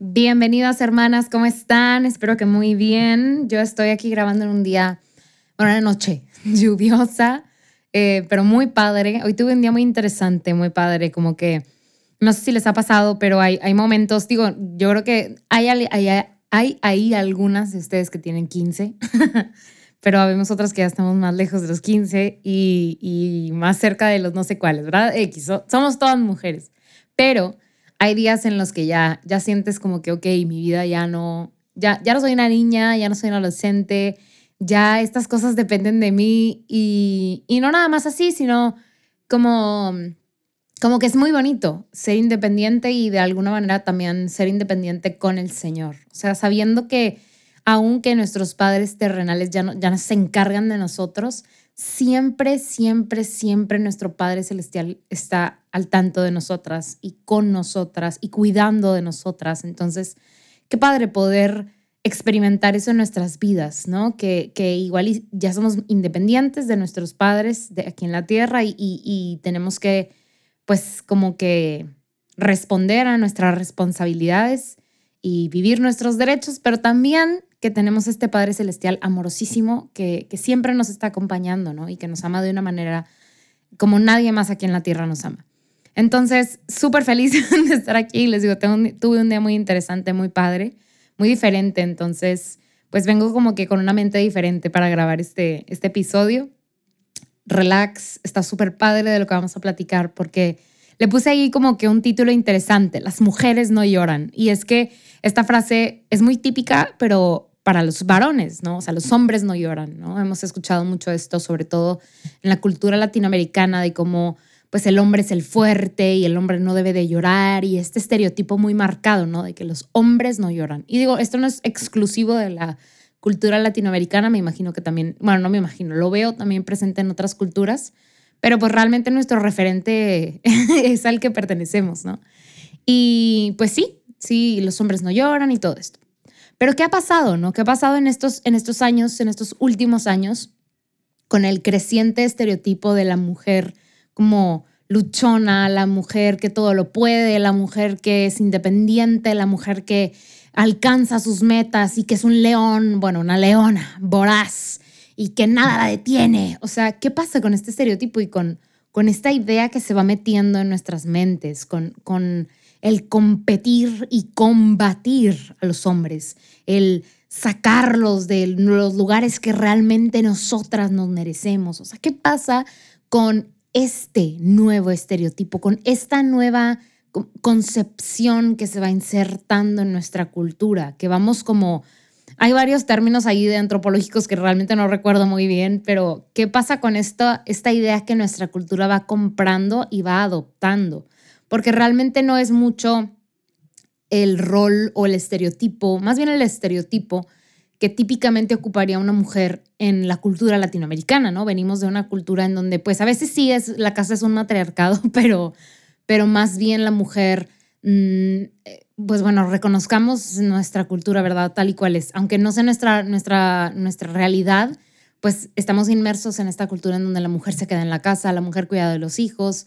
Bienvenidas hermanas, ¿cómo están? Espero que muy bien. Yo estoy aquí grabando en un día, bueno, una noche lluviosa, eh, pero muy padre. Hoy tuve un día muy interesante, muy padre, como que, no sé si les ha pasado, pero hay, hay momentos, digo, yo creo que hay, hay, hay ahí algunas de ustedes que tienen 15, pero habemos otras que ya estamos más lejos de los 15 y, y más cerca de los no sé cuáles, ¿verdad? X, somos todas mujeres, pero hay días en los que ya, ya sientes como que, ok, mi vida ya no, ya, ya no soy una niña, ya no soy un adolescente, ya estas cosas dependen de mí y, y no nada más así, sino como, como que es muy bonito ser independiente y de alguna manera también ser independiente con el Señor. O sea, sabiendo que aunque nuestros padres terrenales ya no, ya no se encargan de nosotros, siempre, siempre, siempre nuestro Padre Celestial está al tanto de nosotras y con nosotras y cuidando de nosotras. Entonces, qué padre poder experimentar eso en nuestras vidas, ¿no? Que, que igual ya somos independientes de nuestros padres de aquí en la tierra y, y tenemos que, pues, como que responder a nuestras responsabilidades y vivir nuestros derechos, pero también que tenemos este Padre Celestial amorosísimo que, que siempre nos está acompañando, ¿no? Y que nos ama de una manera como nadie más aquí en la tierra nos ama. Entonces, súper feliz de estar aquí. Les digo, tuve un día muy interesante, muy padre, muy diferente. Entonces, pues vengo como que con una mente diferente para grabar este, este episodio. Relax, está súper padre de lo que vamos a platicar porque le puse ahí como que un título interesante, Las mujeres no lloran. Y es que esta frase es muy típica, pero para los varones, ¿no? O sea, los hombres no lloran, ¿no? Hemos escuchado mucho esto, sobre todo en la cultura latinoamericana, de cómo pues el hombre es el fuerte y el hombre no debe de llorar y este estereotipo muy marcado, ¿no? De que los hombres no lloran. Y digo, esto no es exclusivo de la cultura latinoamericana, me imagino que también, bueno, no me imagino, lo veo también presente en otras culturas, pero pues realmente nuestro referente es al que pertenecemos, ¿no? Y pues sí, sí, los hombres no lloran y todo esto. Pero ¿qué ha pasado, no? ¿Qué ha pasado en estos, en estos años, en estos últimos años, con el creciente estereotipo de la mujer como luchona, la mujer que todo lo puede, la mujer que es independiente, la mujer que alcanza sus metas y que es un león, bueno, una leona, voraz y que nada la detiene? O sea, ¿qué pasa con este estereotipo y con, con esta idea que se va metiendo en nuestras mentes, con, con el competir y combatir a los hombres, el sacarlos de los lugares que realmente nosotras nos merecemos. O sea, ¿qué pasa con este nuevo estereotipo, con esta nueva concepción que se va insertando en nuestra cultura, que vamos como... Hay varios términos ahí de antropológicos que realmente no recuerdo muy bien, pero ¿qué pasa con esta, esta idea que nuestra cultura va comprando y va adoptando? porque realmente no es mucho el rol o el estereotipo, más bien el estereotipo que típicamente ocuparía una mujer en la cultura latinoamericana, ¿no? Venimos de una cultura en donde, pues a veces sí es, la casa es un matriarcado, pero, pero más bien la mujer, mm, pues bueno, reconozcamos nuestra cultura, ¿verdad? Tal y cual es. Aunque no sea nuestra, nuestra, nuestra realidad, pues estamos inmersos en esta cultura en donde la mujer se queda en la casa, la mujer cuida de los hijos,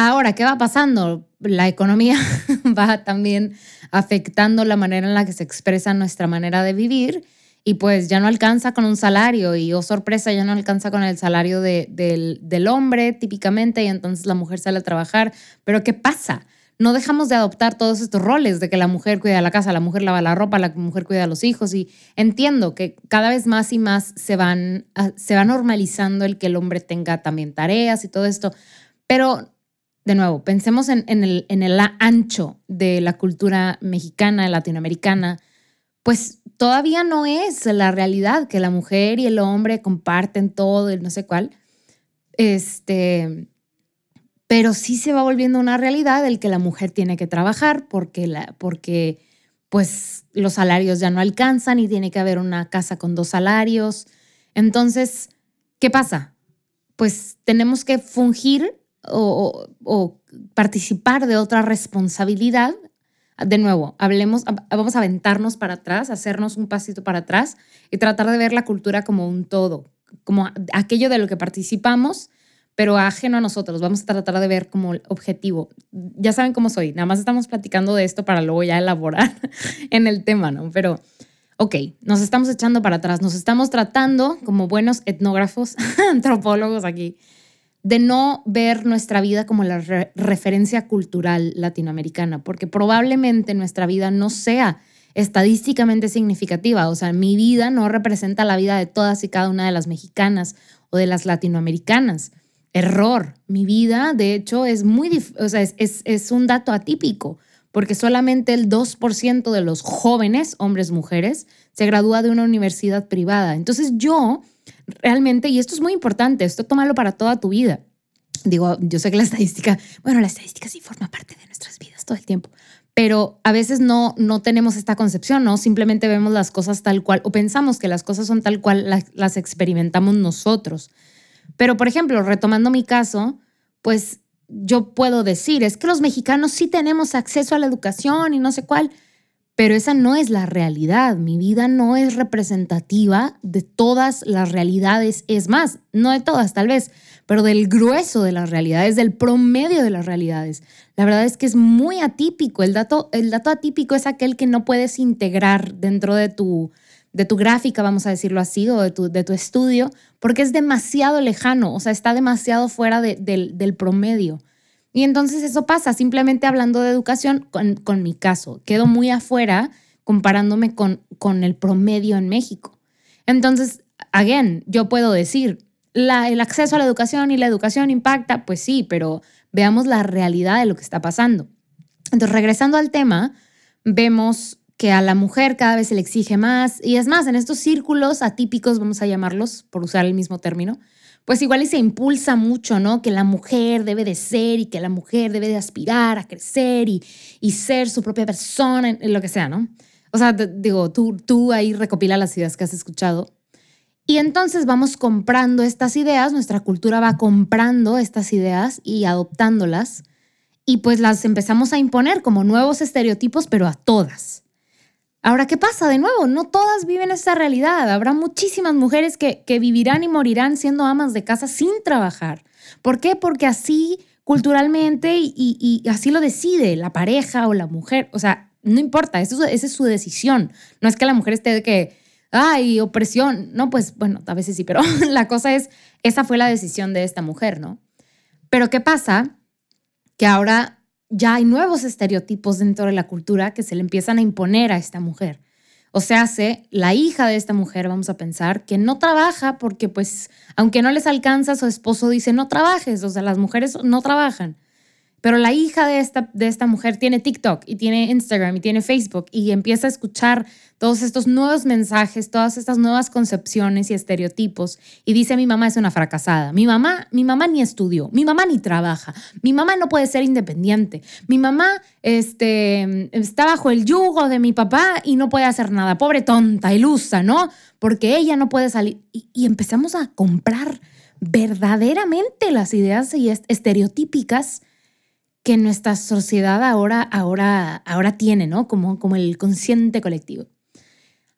Ahora, ¿qué va pasando? La economía va también afectando la manera en la que se expresa nuestra manera de vivir y pues ya no alcanza con un salario y, oh sorpresa, ya no alcanza con el salario del, del hombre típicamente y entonces la mujer sale a trabajar. Pero ¿qué pasa? No dejamos de adoptar todos estos roles de que la mujer cuida la casa, la mujer lava la ropa, la mujer cuida a los hijos y entiendo que cada vez más y más se van se va normalizando el que el hombre tenga también tareas y todo esto, pero de nuevo, pensemos en, el, en el ancho de la cultura mexicana, latinoamericana, pues todavía no es la realidad que la mujer y el hombre comparten todo y no sé cuál. Este, pero sí se va volviendo una realidad el que la mujer tiene que trabajar porque, la, porque pues los salarios ya no alcanzan y tiene que haber una casa con dos salarios. Entonces, ¿qué pasa? Pues tenemos que fungir o, o participar de otra responsabilidad. De nuevo, hablemos, vamos a aventarnos para atrás, hacernos un pasito para atrás y tratar de ver la cultura como un todo, como aquello de lo que participamos pero ajeno a nosotros. Vamos a tratar de ver como objetivo. Ya saben cómo soy, nada más estamos platicando de esto para luego ya elaborar en el tema, ¿no? Pero, ok, nos estamos echando para atrás, nos estamos tratando como buenos etnógrafos, antropólogos aquí, de no ver nuestra vida como la referencia cultural latinoamericana, porque probablemente nuestra vida no sea estadísticamente significativa, o sea, mi vida no representa la vida de todas y cada una de las mexicanas o de las latinoamericanas error. Mi vida, de hecho, es muy, o sea, es, es, un dato atípico, porque solamente el 2% de los jóvenes, hombres, mujeres, se gradúa de una universidad privada. Entonces yo, realmente, y esto es muy importante, esto tómalo para toda tu vida. Digo, yo sé que la estadística, bueno, la estadística sí forma parte de nuestras vidas todo el tiempo, pero a veces no, no tenemos esta concepción, ¿no? Simplemente vemos las cosas tal cual o pensamos que las cosas son tal cual las experimentamos nosotros. Pero, por ejemplo, retomando mi caso, pues yo puedo decir, es que los mexicanos sí tenemos acceso a la educación y no sé cuál, pero esa no es la realidad. Mi vida no es representativa de todas las realidades, es más, no de todas tal vez, pero del grueso de las realidades, del promedio de las realidades. La verdad es que es muy atípico. El dato, el dato atípico es aquel que no puedes integrar dentro de tu, de tu gráfica, vamos a decirlo así, o de tu, de tu estudio, porque es demasiado lejano, o sea, está demasiado fuera del promedio. Y entonces eso pasa, simplemente hablando de educación, con, mi caso, quedo muy afuera comparándome con, con el promedio en México. Entonces, again, yo puedo decir, el acceso a la educación y la educación impacta, pues sí, pero veamos la realidad de lo que está pasando. Entonces, regresando al tema, vemos que a la mujer cada vez se le exige más. Y es más, en estos círculos atípicos, vamos a llamarlos, por usar el mismo término, pues igual y se impulsa mucho, ¿no? Que la mujer debe de ser y que la mujer debe de aspirar a crecer y, y ser su propia persona, en lo que sea, ¿no? O sea, digo, tú, tú ahí recopila las ideas que has escuchado. Y entonces vamos comprando estas ideas, nuestra cultura va comprando estas ideas y adoptándolas y pues las empezamos a imponer como nuevos estereotipos, pero a todas. Ahora, ¿qué pasa? De nuevo, no todas viven esa realidad. Habrá muchísimas mujeres que, vivirán y morirán siendo amas de casa sin trabajar. ¿Por qué? Porque así culturalmente y, así lo decide la pareja o la mujer. O sea, no importa, eso, esa es su decisión. No es que la mujer esté de que, ay, opresión. No, pues bueno, a veces sí, pero la cosa es, esa fue la decisión de esta mujer, ¿no? Pero ¿qué pasa? Que ahora ya hay nuevos estereotipos dentro de la cultura que se le empiezan a imponer a esta mujer. O sea, hace la hija de esta mujer, vamos a pensar, que no trabaja porque pues, aunque no les alcanza, su esposo dice, no trabajes, o sea, las mujeres no trabajan. Pero la hija de esta, de esta mujer tiene TikTok y tiene Instagram y tiene Facebook y empieza a escuchar todos estos nuevos mensajes, todas estas nuevas concepciones y estereotipos y dice mi mamá es una fracasada. Mi mamá, mi mamá ni estudió, mi mamá ni trabaja, mi mamá no puede ser independiente. Mi mamá este, está bajo el yugo de mi papá y no puede hacer nada. Pobre tonta, ilusa, ¿no? Porque ella no puede salir. Y, empezamos a comprar verdaderamente las ideas y estereotípicas que nuestra sociedad ahora, ahora, ahora tiene, ¿no? Como, como el consciente colectivo.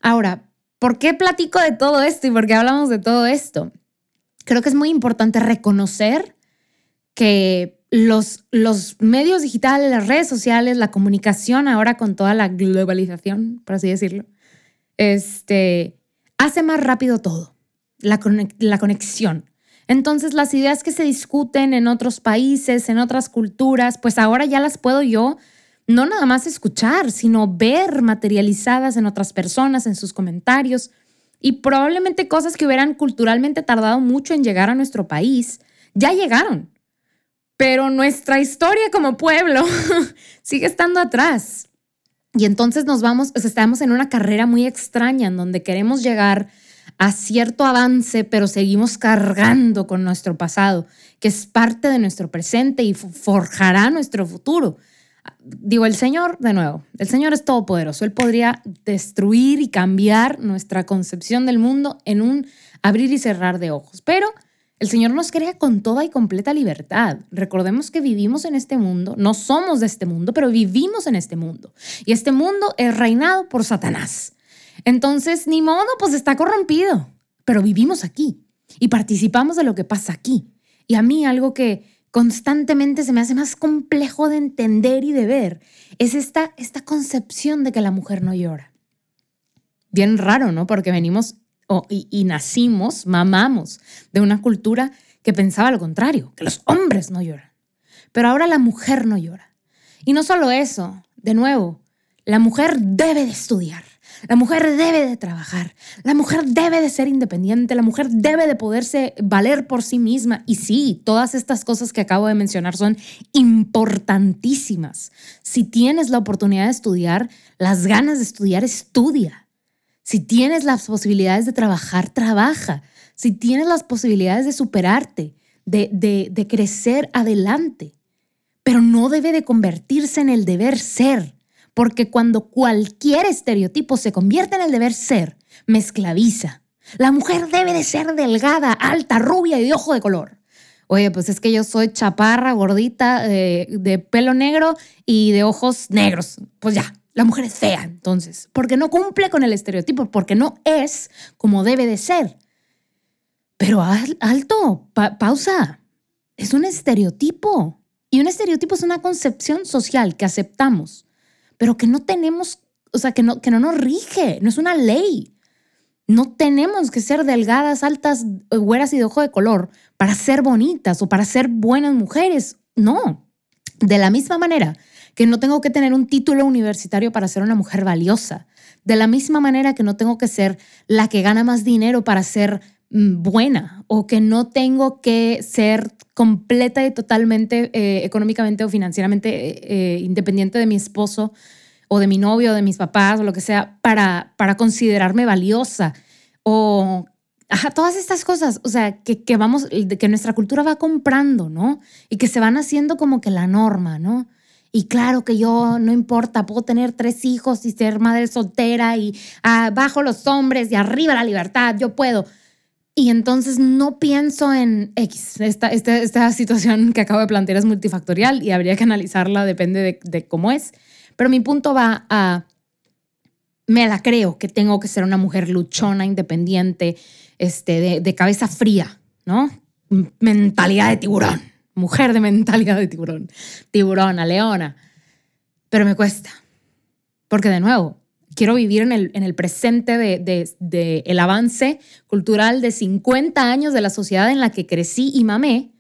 Ahora, ¿por qué platico de todo esto y por qué hablamos de todo esto? Creo que es muy importante reconocer que los, los medios digitales, las redes sociales, la comunicación ahora con toda la globalización, por así decirlo, este, hace más rápido todo, la, la conexión. Entonces las ideas que se discuten en otros países, en otras culturas, pues ahora ya las puedo yo no nada más escuchar, sino ver materializadas en otras personas, en sus comentarios y probablemente cosas que hubieran culturalmente tardado mucho en llegar a nuestro país, ya llegaron. Pero nuestra historia como pueblo sigue estando atrás. Y entonces nos vamos, estamos en una carrera muy extraña en donde queremos llegar a cierto avance, pero seguimos cargando con nuestro pasado, que es parte de nuestro presente y forjará nuestro futuro. Digo, el Señor, de nuevo, el Señor es todopoderoso. Él podría destruir y cambiar nuestra concepción del mundo en un abrir y cerrar de ojos. Pero el Señor nos crea con toda y completa libertad. Recordemos que vivimos en este mundo, no somos de este mundo, pero vivimos en este mundo. Y este mundo es reinado por Satanás. Entonces, ni modo, pues está corrompido, pero vivimos aquí y participamos de lo que pasa aquí. Y a mí algo que constantemente se me hace más complejo de entender y de ver es esta, esta concepción de que la mujer no llora. Bien raro, ¿no? Porque venimos y, y nacimos, mamamos de una cultura que pensaba lo contrario, que los hombres no lloran. Pero ahora la mujer no llora. Y no solo eso, de nuevo, la mujer debe de estudiar. La mujer debe de trabajar, la mujer debe de ser independiente, la mujer debe de poderse valer por sí misma. Y sí, todas estas cosas que acabo de mencionar son importantísimas. Si tienes la oportunidad de estudiar, las ganas de estudiar, estudia. Si tienes las posibilidades de trabajar, trabaja. Si tienes las posibilidades de superarte, de, de, de crecer adelante. Pero no debe de convertirse en el deber ser porque cuando cualquier estereotipo se convierte en el deber ser, me esclaviza. La mujer debe de ser delgada, alta, rubia y de ojo de color. Oye, pues es que yo soy chaparra, gordita, de, pelo negro y de ojos negros. Pues ya, la mujer es fea entonces, porque no cumple con el estereotipo, porque no es como debe de ser. Pero alto, pausa, es un estereotipo. Y un estereotipo es una concepción social que aceptamos pero que no tenemos, o sea, que no, que no nos rige, no es una ley. No tenemos que ser delgadas, altas, güeras y de ojo de color para ser bonitas o para ser buenas mujeres. No. De la misma manera que no tengo que tener un título universitario para ser una mujer valiosa. De la misma manera que no tengo que ser la que gana más dinero para ser buena o que no tengo que ser completa y totalmente eh, económicamente o financieramente eh, eh, independiente de mi esposo o de mi novio o de mis papás o lo que sea para, para considerarme valiosa o todas estas cosas, o sea, que, que vamos, que nuestra cultura va comprando, ¿no? Y que se van haciendo como que la norma, ¿no? Y claro que yo, no importa, puedo tener tres hijos y ser madre soltera y abajo los hombres y arriba la libertad, yo puedo. Y entonces no pienso en X. Esta, esta, esta situación que acabo de plantear es multifactorial y habría que analizarla, depende de, de cómo es. Pero mi punto va a, me la creo que tengo que ser una mujer luchona, independiente, este, de, de cabeza fría, ¿no? Mentalidad de tiburón, mujer de mentalidad de tiburón, tiburona, leona. Pero me cuesta, porque de nuevo, quiero vivir en el, en el presente del de, de, el avance cultural de 50 años de la sociedad en la que crecí y mamé,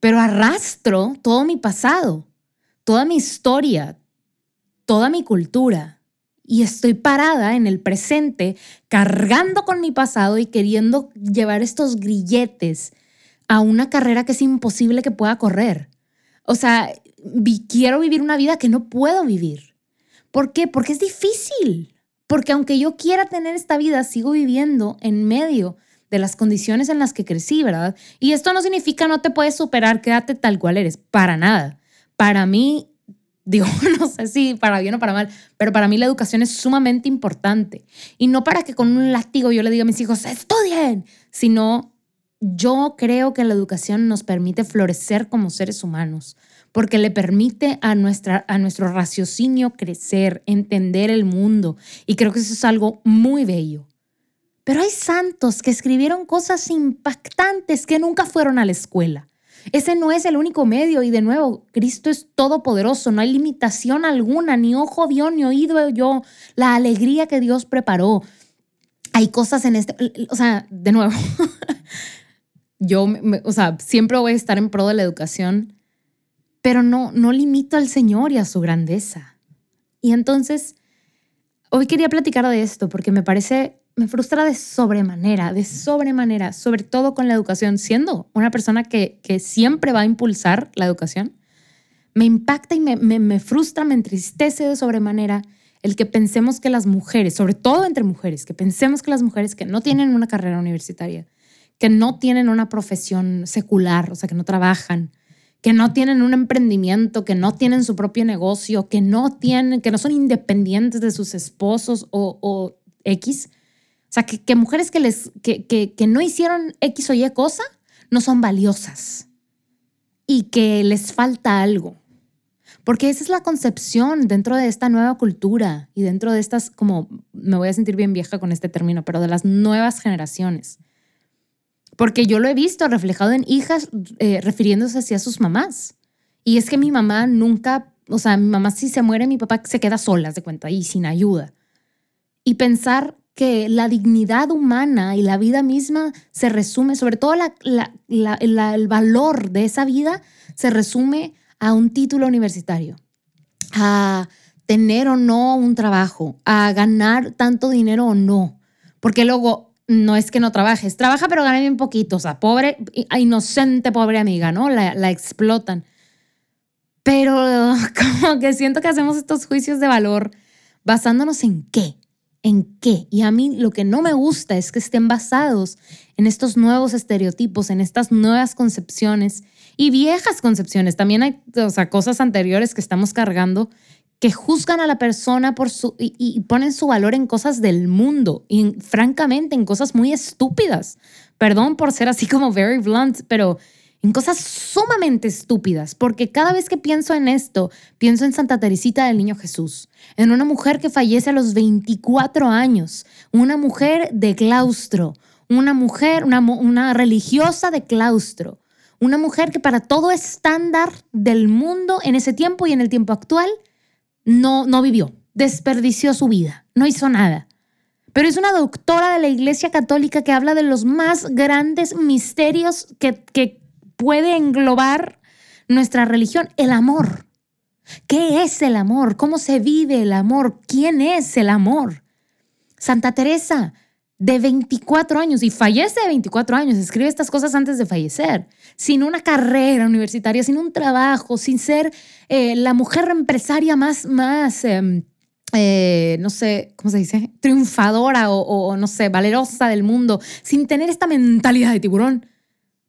pero arrastro todo mi pasado, toda mi historia, toda mi cultura. Y estoy parada en el presente, cargando con mi pasado y queriendo llevar estos grilletes a una carrera que es imposible que pueda correr. O sea, quiero vivir una vida que no puedo vivir. ¿Por qué? Porque es difícil. Porque aunque yo quiera tener esta vida, sigo viviendo en medio de las condiciones en las que crecí, ¿verdad? Y esto no significa no te puedes superar, quédate tal cual eres, para nada. Para mí, digo, no sé si para bien o para mal, pero para mí la educación es sumamente importante. Y no para que con un látigo yo le diga a mis hijos, estudien, sino yo creo que la educación nos permite florecer como seres humanos, porque le permite a, nuestra, a nuestro raciocinio crecer, entender el mundo. Y creo que eso es algo muy bello. Pero hay santos que escribieron cosas impactantes que nunca fueron a la escuela. Ese no es el único medio y de nuevo, Cristo es todopoderoso, no hay limitación alguna, ni ojo vio, ni oído yo, la alegría que Dios preparó. Hay cosas en este, o sea, de nuevo, yo, o sea, siempre voy a estar en pro de la educación, pero no, no limito al Señor y a su grandeza. Y entonces, hoy quería platicar de esto porque me parece, me frustra de sobremanera, de sobremanera, sobre todo con la educación, siendo una persona que, que siempre va a impulsar la educación. Me impacta y me, me, me frustra, me entristece de sobremanera el que pensemos que las mujeres, sobre todo entre mujeres, que pensemos que las mujeres que no tienen una carrera universitaria, que no tienen una profesión secular, o sea, que no trabajan, que no tienen un emprendimiento, que no tienen su propio negocio, que no tienen, que no son independientes de sus esposos o, X. O sea, que, mujeres que, les, que, que no hicieron X o Y cosa no son valiosas y que les falta algo. Porque esa es la concepción dentro de esta nueva cultura y dentro de estas, como me voy a sentir bien vieja con este término, pero de las nuevas generaciones. Porque yo lo he visto reflejado en hijas eh, refiriéndose hacia sus mamás. Y es que mi mamá nunca, o sea, mi mamá si se muere, mi papá se queda sola, de cuenta, y sin ayuda. Y pensar que la dignidad humana y la vida misma se resume, sobre todo el valor de esa vida, se resume a un título universitario, a tener o no un trabajo, a ganar tanto dinero o no. Porque luego no es que no trabajes, trabaja pero gana bien poquito, o sea, pobre, inocente pobre amiga, ¿no? La, la explotan. Pero como que siento que hacemos estos juicios de valor basándonos en qué, en qué. Y a mí lo que no me gusta es que estén basados en estos nuevos estereotipos, en estas nuevas concepciones y viejas concepciones. También hay o sea, cosas anteriores que estamos cargando que juzgan a la persona por su, y, ponen su valor en cosas del mundo y francamente en cosas muy estúpidas. Perdón por ser así como very blunt, pero en cosas sumamente estúpidas, porque cada vez que pienso en esto, pienso en Santa Teresita del Niño Jesús, en una mujer que fallece a los 24 años, una mujer de claustro, una mujer, una, una religiosa de claustro, una mujer que para todo estándar del mundo en ese tiempo y en el tiempo actual, no, no vivió, desperdició su vida, no hizo nada. Pero es una doctora de la Iglesia Católica que habla de los más grandes misterios que, que puede englobar nuestra religión, el amor. ¿Qué es el amor? ¿Cómo se vive el amor? ¿Quién es el amor? Santa Teresa de 24 años y fallece de 24 años, escribe estas cosas antes de fallecer, sin una carrera universitaria, sin un trabajo, sin ser eh, la mujer empresaria más, más em, eh, no sé, ¿cómo se dice? Triunfadora o, o, no sé, valerosa del mundo, sin tener esta mentalidad de tiburón.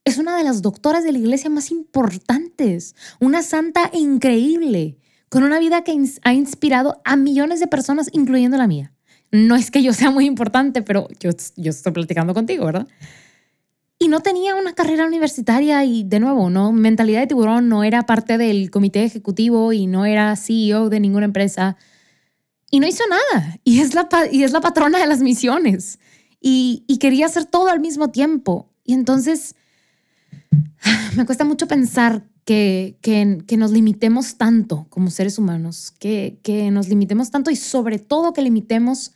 Es una de las doctoras de la iglesia más importantes, una santa increíble, con una vida que ha inspirado a millones de personas, incluyendo la mía. No es que yo sea muy importante, pero yo, yo estoy platicando contigo, ¿verdad? Y no tenía una carrera universitaria y de nuevo, no, mentalidad de tiburón no era parte del comité ejecutivo y no era CEO de ninguna empresa. Y no hizo nada. Y es la, y es la patrona de las misiones. Y, y quería hacer todo al mismo tiempo. Y entonces me cuesta mucho pensar que, que, que, nos limitemos tanto como seres humanos, que, que nos limitemos tanto y sobre todo que limitemos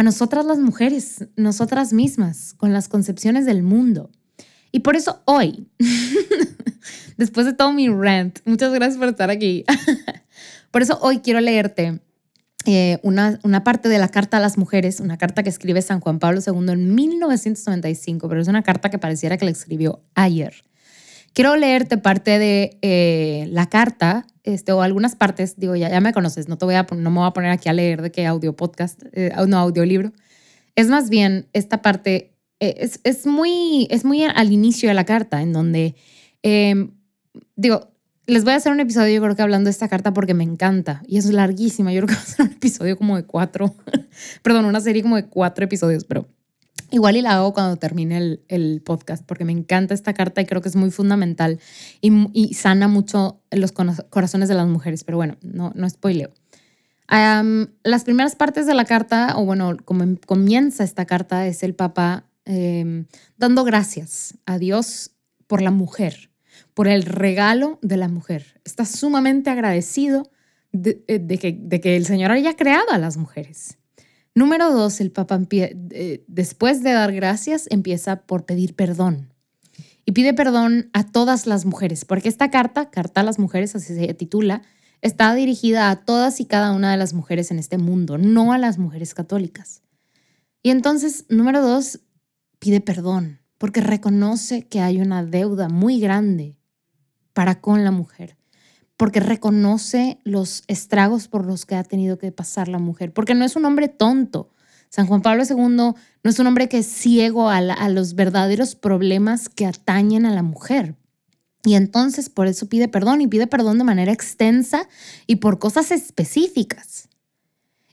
a nosotras las mujeres, nosotras mismas, con las concepciones del mundo. Y por eso hoy, después de todo mi rant, muchas gracias por estar aquí. por eso hoy quiero leerte eh, una, una, parte de la Carta a las Mujeres, una carta que escribe San Juan Pablo II en 1995, pero es una carta que pareciera que la escribió ayer. Quiero leerte parte de eh, la carta, este, o algunas partes, digo, ya, me conoces, no, te voy a, no me voy a poner aquí a leer de qué audio podcast, eh, no, audiolibro. Es más bien esta parte, eh, es, es, muy, es muy al inicio de la carta, en donde, em, digo, les voy a hacer un episodio, yo creo que hablando de esta carta porque me encanta y es larguísima. Yo creo que va a ser un episodio como de cuatro, perdón, una serie como de cuatro episodios, pero Igual y la hago cuando termine el, podcast, porque me encanta esta carta y creo que es muy fundamental y, sana mucho los corazones de las mujeres. Pero bueno, no, no spoileo. las primeras partes de la carta, o bueno, como em, comienza esta carta, es el Papa em, dando gracias a Dios por la mujer, por el regalo de la mujer. Está sumamente agradecido de, eh, que, de que el Señor haya creado a las mujeres. Número dos, el Papa eh, después de dar gracias empieza por pedir perdón. Y pide perdón a todas las mujeres, porque esta carta, Carta a las Mujeres, así se titula, está dirigida a todas y cada una de las mujeres en este mundo, no a las mujeres católicas. Y entonces, número dos, pide perdón, porque reconoce que hay una deuda muy grande para con la mujer. Porque reconoce los estragos por los que ha tenido que pasar la mujer, porque no es un hombre tonto. San Juan Pablo II no es un hombre que es ciego a, los verdaderos problemas que atañen a la mujer. Y entonces por eso pide perdón y pide perdón de manera extensa y por cosas específicas.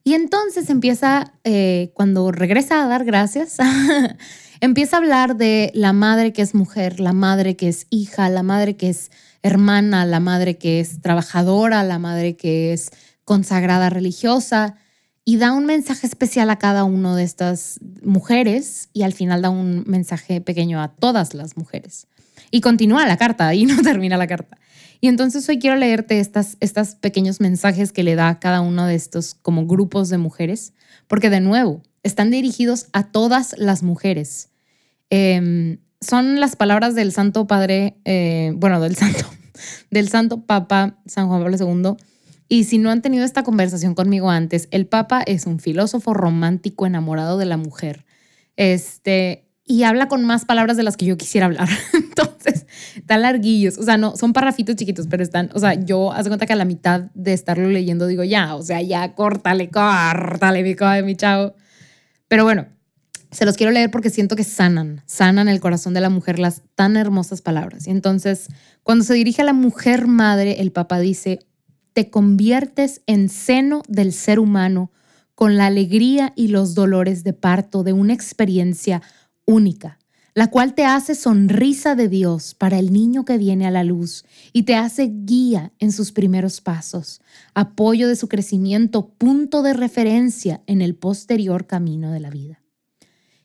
Y entonces empieza, eh, cuando regresa a dar gracias, empieza a hablar de la madre que es mujer, la madre que es hija, la madre que es hermana, la madre que es trabajadora, la madre que es consagrada religiosa, y da un mensaje especial a cada una de estas mujeres y al final da un mensaje pequeño a todas las mujeres. Y continúa la carta y no termina la carta. Y entonces hoy quiero leerte estas, estos pequeños mensajes que le da cada uno de estos como grupos de mujeres, porque de nuevo, están dirigidos a todas las mujeres. Em, son las palabras del Santo Padre, eh, bueno, del Santo, del Santo Papa San Juan Pablo II. Y si no han tenido esta conversación conmigo antes, el Papa es un filósofo romántico enamorado de la mujer. Este, y habla con más palabras de las que yo quisiera hablar. Entonces, están larguillos. O sea, no, son parrafitos chiquitos, pero están, o sea, yo hace cuenta que a la mitad de estarlo leyendo digo, ya, o sea, ya, córtale, córtale, mi, mi chavo. Pero bueno, se los quiero leer porque siento que sanan, sanan el corazón de la mujer las tan hermosas palabras. Y entonces, cuando se dirige a la mujer madre, el Papa dice, te conviertes en seno del ser humano con la alegría y los dolores de parto de una experiencia única, la cual te hace sonrisa de Dios para el niño que viene a la luz y te hace guía en sus primeros pasos, apoyo de su crecimiento, punto de referencia en el posterior camino de la vida.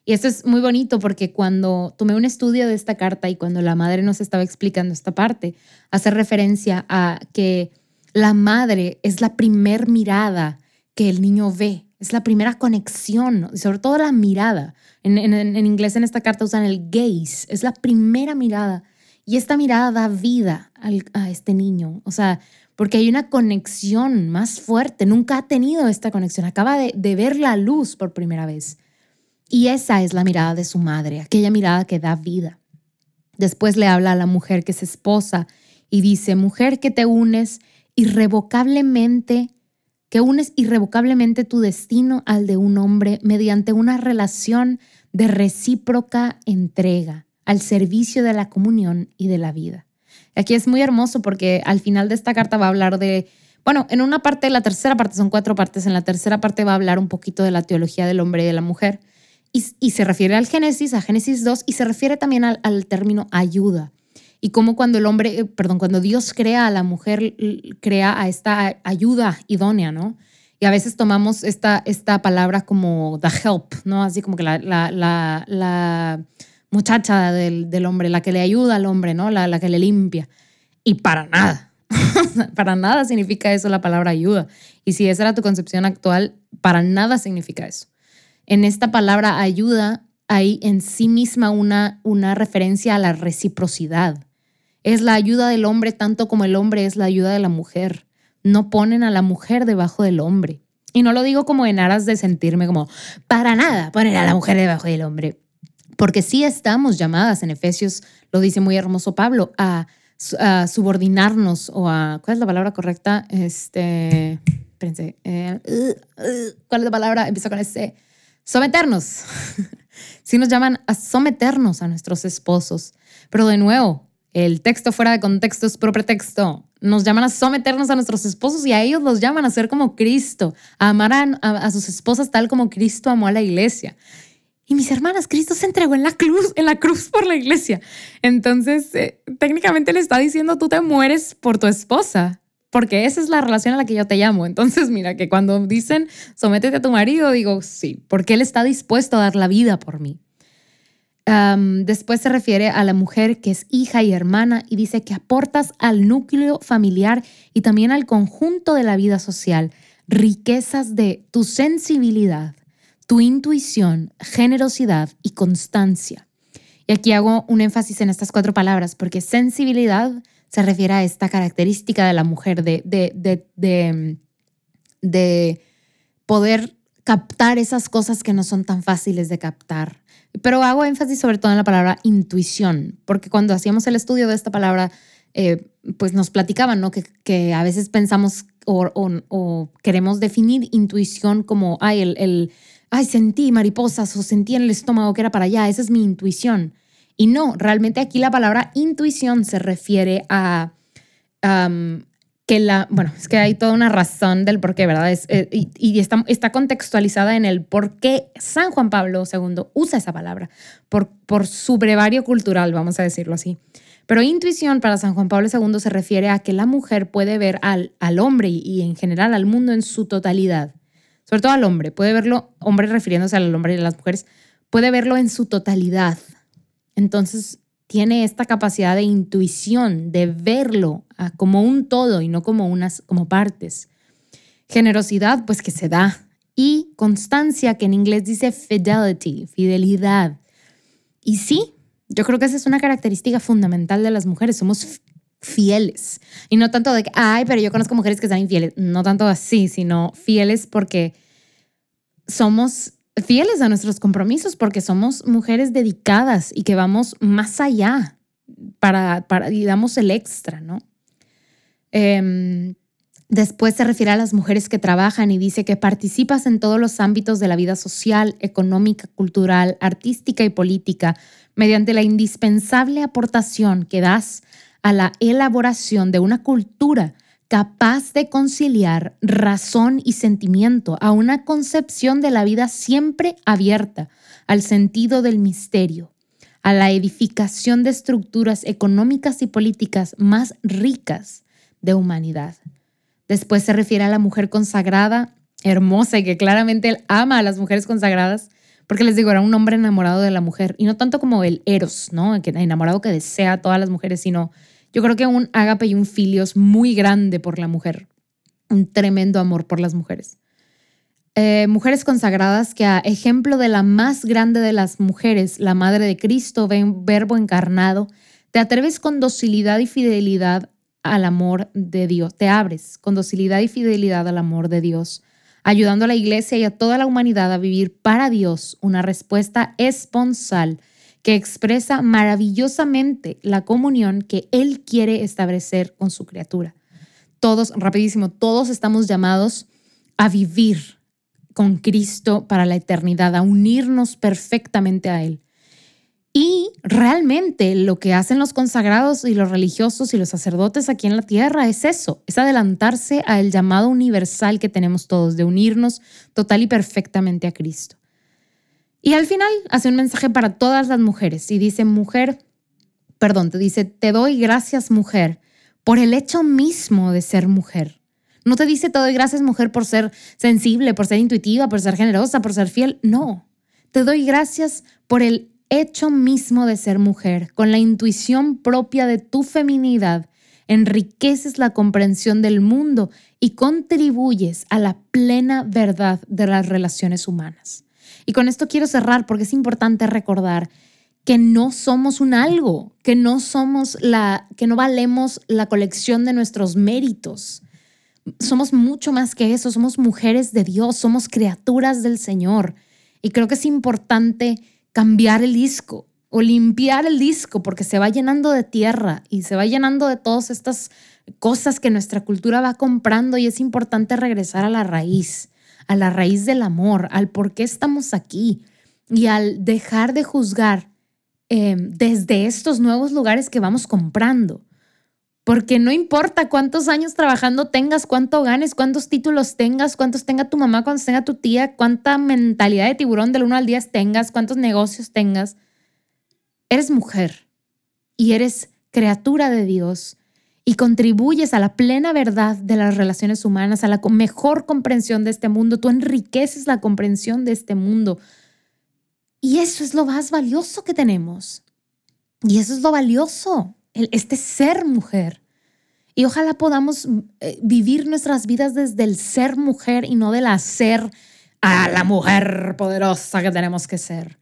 Y esto es muy bonito porque cuando tomé un estudio de esta carta y cuando la madre nos estaba explicando esta parte, hace referencia a que la madre es la primer mirada que el niño ve, es la primera conexión, sobre todo la mirada. En, inglés en esta carta usan el gaze, es la primera mirada. Y esta mirada da vida a este niño, o sea, porque hay una conexión más fuerte, nunca ha tenido esta conexión, acaba de, de ver la luz por primera vez. Y esa es la mirada de su madre, aquella mirada que da vida. Después le habla a la mujer que es esposa y dice, mujer que te unes irrevocablemente que unes irrevocablemente tu destino al de un hombre mediante una relación de recíproca entrega al servicio de la comunión y de la vida. Aquí es muy hermoso porque al final de esta carta va a hablar de, bueno, en una parte, la tercera parte, son cuatro partes, en la tercera parte va a hablar un poquito de la teología del hombre y de la mujer y, se refiere al Génesis, a Génesis 2, y se refiere también al, al término ayuda y cómo cuando el hombre, eh, perdón, cuando Dios crea a la mujer, crea a esta ayuda idónea, ¿no? Y a veces tomamos esta, esta palabra como the help, ¿no? Así como que la, la, la, muchacha del, del, hombre, la que le ayuda al hombre, ¿no? La, la que le limpia. Y para nada, para nada significa eso la palabra ayuda. Y si esa era tu concepción actual, para nada significa eso. En esta palabra ayuda hay en sí misma una, una referencia a la reciprocidad. Es la ayuda del hombre tanto como el hombre es la ayuda de la mujer. No ponen a la mujer debajo del hombre. Y no lo digo como en aras de sentirme como, para nada, poner a la mujer debajo del hombre. Porque sí estamos llamadas, en Efesios lo dice muy hermoso Pablo, a, subordinarnos o a, ¿cuál es la palabra correcta? Este, espérense, eh, ¿cuál es la palabra? Empieza con ese, someternos. sí nos llaman a someternos a nuestros esposos. Pero de nuevo, el texto fuera de contexto es puro pretexto. Nos llaman a someternos a nuestros esposos y a ellos los llaman a ser como Cristo, a amar a, sus esposas tal como Cristo amó a la iglesia. Y mis hermanas, Cristo se entregó en la cruz, en la cruz por la iglesia. Entonces, eh, técnicamente le está diciendo, tú te mueres por tu esposa, porque esa es la relación a la que yo te llamo. Entonces, mira, que cuando dicen, sométete a tu marido, digo, sí, porque él está dispuesto a dar la vida por mí después se refiere a la mujer que es hija y hermana y dice que aportas al núcleo familiar y también al conjunto de la vida social riquezas de tu sensibilidad, tu intuición, generosidad y constancia. Y aquí hago un énfasis en estas cuatro palabras porque sensibilidad se refiere a esta característica de la mujer de, de, de, de, de poder captar esas cosas que no son tan fáciles de captar pero hago énfasis sobre todo en la palabra intuición, porque cuando hacíamos el estudio de esta palabra, eh, pues nos platicaban, ¿no? Que, que a veces pensamos o, o, queremos definir intuición como, ay, el, el, ay, sentí mariposas o sentí en el estómago que era para allá, esa es mi intuición. Y no, realmente aquí la palabra intuición se refiere a que la, bueno, es que hay toda una razón del por qué, ¿verdad? Es, eh, y, está, está, contextualizada en el por qué San Juan Pablo II usa esa palabra, por, por su brevario cultural, vamos a decirlo así. Pero intuición para San Juan Pablo II se refiere a que la mujer puede ver al, al hombre y, en general al mundo en su totalidad. Sobre todo al hombre, puede verlo, hombre refiriéndose al hombre y a las mujeres, puede verlo en su totalidad. Entonces tiene esta capacidad de intuición, de verlo ah, como un todo y no como unas como partes. Generosidad, pues que se da. Y constancia, que en inglés dice fidelity, fidelidad. Y sí, yo creo que esa es una característica fundamental de las mujeres, somos fieles. Y no tanto de que, ay, pero yo conozco mujeres que son infieles, no tanto así, sino fieles porque somos fieles a nuestros compromisos, porque somos mujeres dedicadas y que vamos más allá para, para y damos el extra, ¿no? Em, después se refiere a las mujeres que trabajan y dice que participas en todos los ámbitos de la vida social, económica, cultural, artística y política mediante la indispensable aportación que das a la elaboración de una cultura capaz de conciliar razón y sentimiento a una concepción de la vida siempre abierta al sentido del misterio, a la edificación de estructuras económicas y políticas más ricas de humanidad. Después se refiere a la mujer consagrada, hermosa y que claramente él ama a las mujeres consagradas, porque les digo, era un hombre enamorado de la mujer, y no tanto como el eros, ¿no? enamorado que desea a todas las mujeres, sino yo creo que un ágape y un filios muy grande por la mujer, un tremendo amor por las mujeres. Eh, mujeres consagradas que a ejemplo de la más grande de las mujeres, la Madre de Cristo, verbo encarnado, te atreves con docilidad y fidelidad al amor de Dios, te abres con docilidad y fidelidad al amor de Dios ayudando a la iglesia y a toda la humanidad a vivir para Dios una respuesta esponsal que expresa maravillosamente la comunión que Él quiere establecer con su criatura. Todos, rapidísimo, todos estamos llamados a vivir con Cristo para la eternidad, a unirnos perfectamente a Él. Y realmente lo que hacen los consagrados y los religiosos y los sacerdotes aquí en la tierra es eso, es adelantarse al llamado universal que tenemos todos de unirnos total y perfectamente a Cristo. Y al final hace un mensaje para todas las mujeres y dice, mujer, perdón, te dice, te doy gracias mujer por el hecho mismo de ser mujer. No te dice, te doy gracias mujer por ser sensible, por ser intuitiva, por ser generosa, por ser fiel. No, te doy gracias por el hecho mismo de ser mujer, con la intuición propia de tu feminidad, enriqueces la comprensión del mundo y contribuyes a la plena verdad de las relaciones humanas. Y con esto quiero cerrar porque es importante recordar que no somos un algo, que no somos la que no valemos la colección de nuestros méritos. Somos mucho más que eso, somos mujeres de Dios, somos criaturas del Señor. Y creo que es importante cambiar el disco o limpiar el disco porque se va llenando de tierra y se va llenando de todas estas cosas que nuestra cultura va comprando y es importante regresar a la raíz, a la raíz del amor, al por qué estamos aquí y al dejar de juzgar eh, desde estos nuevos lugares que vamos comprando. Porque no importa cuántos años trabajando tengas, cuánto ganes, cuántos títulos tengas, cuántos tenga tu mamá, cuántos tenga tu tía, cuánta mentalidad de tiburón del 1 al 10 tengas, cuántos negocios tengas. Eres mujer y eres criatura de Dios y contribuyes a la plena verdad de las relaciones humanas, a la mejor comprensión de este mundo. Tú enriqueces la comprensión de este mundo. Y eso es lo más valioso que tenemos. Y eso es lo valioso este ser mujer. Y ojalá podamos eh, vivir nuestras vidas desde el ser mujer y no del hacer a la mujer poderosa que tenemos que ser.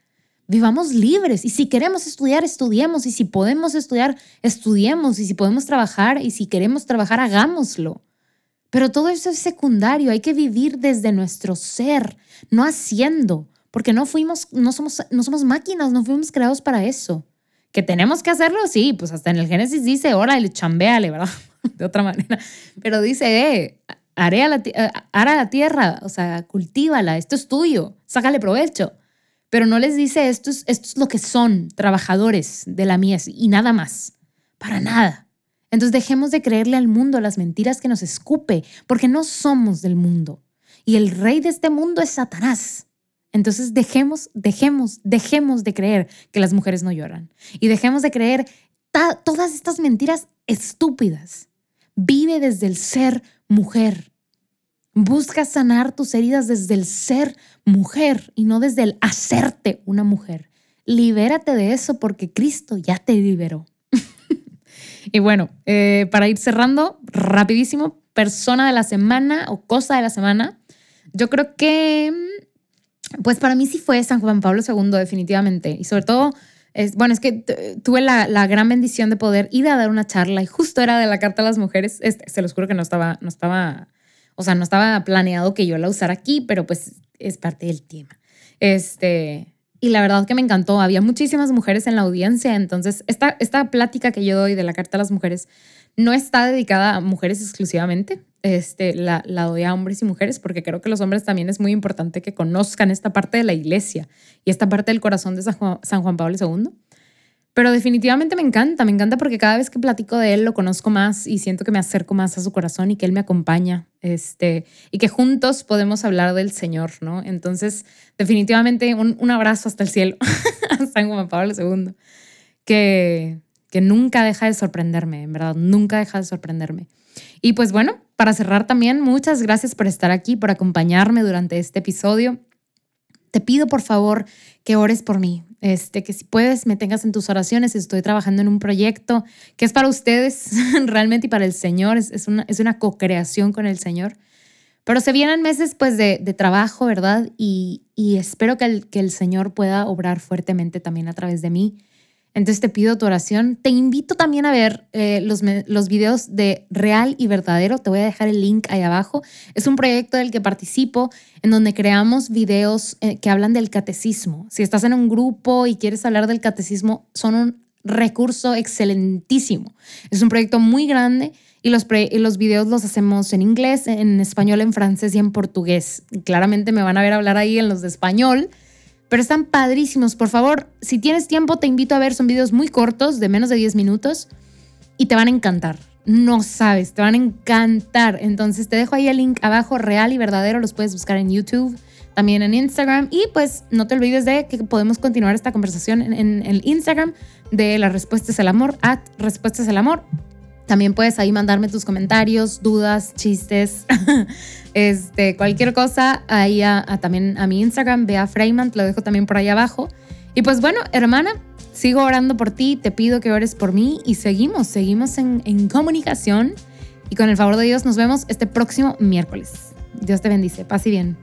Vivamos libres y si queremos estudiar, estudiemos y si podemos estudiar, estudiemos y si podemos trabajar y si queremos trabajar, hagámoslo. Pero todo eso es secundario, hay que vivir desde nuestro ser, no haciendo, porque no fuimos, no somos, no somos máquinas, no fuimos creados para eso. Que tenemos que hacerlo, sí, pues hasta en el Génesis dice, órale, chambéale, ¿verdad? De otra manera. Pero dice, eh, haré a la, eh, hará la tierra, o sea, cultívala, esto es tuyo, sácale provecho. Pero no les dice, esto es, esto es lo que son, trabajadores de la mies y nada más, para nada. Entonces dejemos de creerle al mundo las mentiras que nos escupe, porque no somos del mundo. Y el rey de este mundo es Satanás. Entonces dejemos, dejemos, dejemos de creer que las mujeres no lloran. Y dejemos de creer todas estas mentiras estúpidas. Vive desde el ser mujer. Busca sanar tus heridas desde el ser mujer y no desde el hacerte una mujer. Libérate de eso porque Cristo ya te liberó. y bueno, eh, para ir cerrando, rapidísimo, persona de la semana o cosa de la semana. Yo creo que pues para mí sí fue San Juan Pablo II, definitivamente. Y sobre todo, es, bueno, es que tuve la, la, gran bendición de poder ir a dar una charla y justo era de la Carta a las Mujeres. Este, se los juro que no estaba, no estaba, o sea, no estaba planeado que yo la usara aquí, pero pues es parte del tema. Este, y la verdad que me encantó. Había muchísimas mujeres en la audiencia, entonces esta, esta plática que yo doy de la Carta a las Mujeres no está dedicada a mujeres exclusivamente, este, la, la doy a hombres y mujeres porque creo que los hombres también es muy importante que conozcan esta parte de la iglesia y esta parte del corazón de San Juan, San Juan Pablo II. Pero definitivamente me encanta, me encanta porque cada vez que platico de él lo conozco más y siento que me acerco más a su corazón y que él me acompaña, este, y que juntos podemos hablar del Señor, ¿no? Entonces, definitivamente un, un abrazo hasta el cielo a San Juan Pablo II, que, que nunca deja de sorprenderme, en verdad, nunca deja de sorprenderme. Y pues bueno, para cerrar también, muchas gracias por estar aquí, por acompañarme durante este episodio. Te pido por favor que ores por mí, este, que si puedes me tengas en tus oraciones. Estoy trabajando en un proyecto que es para ustedes realmente y para el Señor. Es, una, es una co-creación con el Señor. Pero se vienen meses pues de, trabajo, ¿verdad? Y, espero que el, que el Señor pueda obrar fuertemente también a través de mí entonces te pido tu oración. Te invito también a ver eh, los, los videos de Real y Verdadero. Te voy a dejar el link ahí abajo. Es un proyecto del que participo en donde creamos videos eh, que hablan del catecismo. Si estás en un grupo y quieres hablar del catecismo, son un recurso excelentísimo. Es un proyecto muy grande y los, y los videos los hacemos en inglés, en español, en francés y en portugués. Claramente me van a ver hablar ahí en los de español pero están padrísimos. Por favor, si tienes tiempo, te invito a ver. Son videos muy cortos, de menos de 10 minutos, y te van a encantar. No sabes, te van a encantar. Entonces te dejo ahí el link abajo, real y verdadero. Los puedes buscar en YouTube, también en Instagram. Y pues no te olvides de que podemos continuar esta conversación en, el Instagram de las respuestas al amor, at respuestas al amor. También puedes ahí mandarme tus comentarios, dudas, chistes, este, cualquier cosa. Ahí también a mi Instagram, Bea Freeman, te lo dejo también por ahí abajo. Y pues bueno, hermana, sigo orando por ti, te pido que ores por mí y seguimos, seguimos en, comunicación. Y con el favor de Dios nos vemos este próximo miércoles. Dios te bendice, paz bien.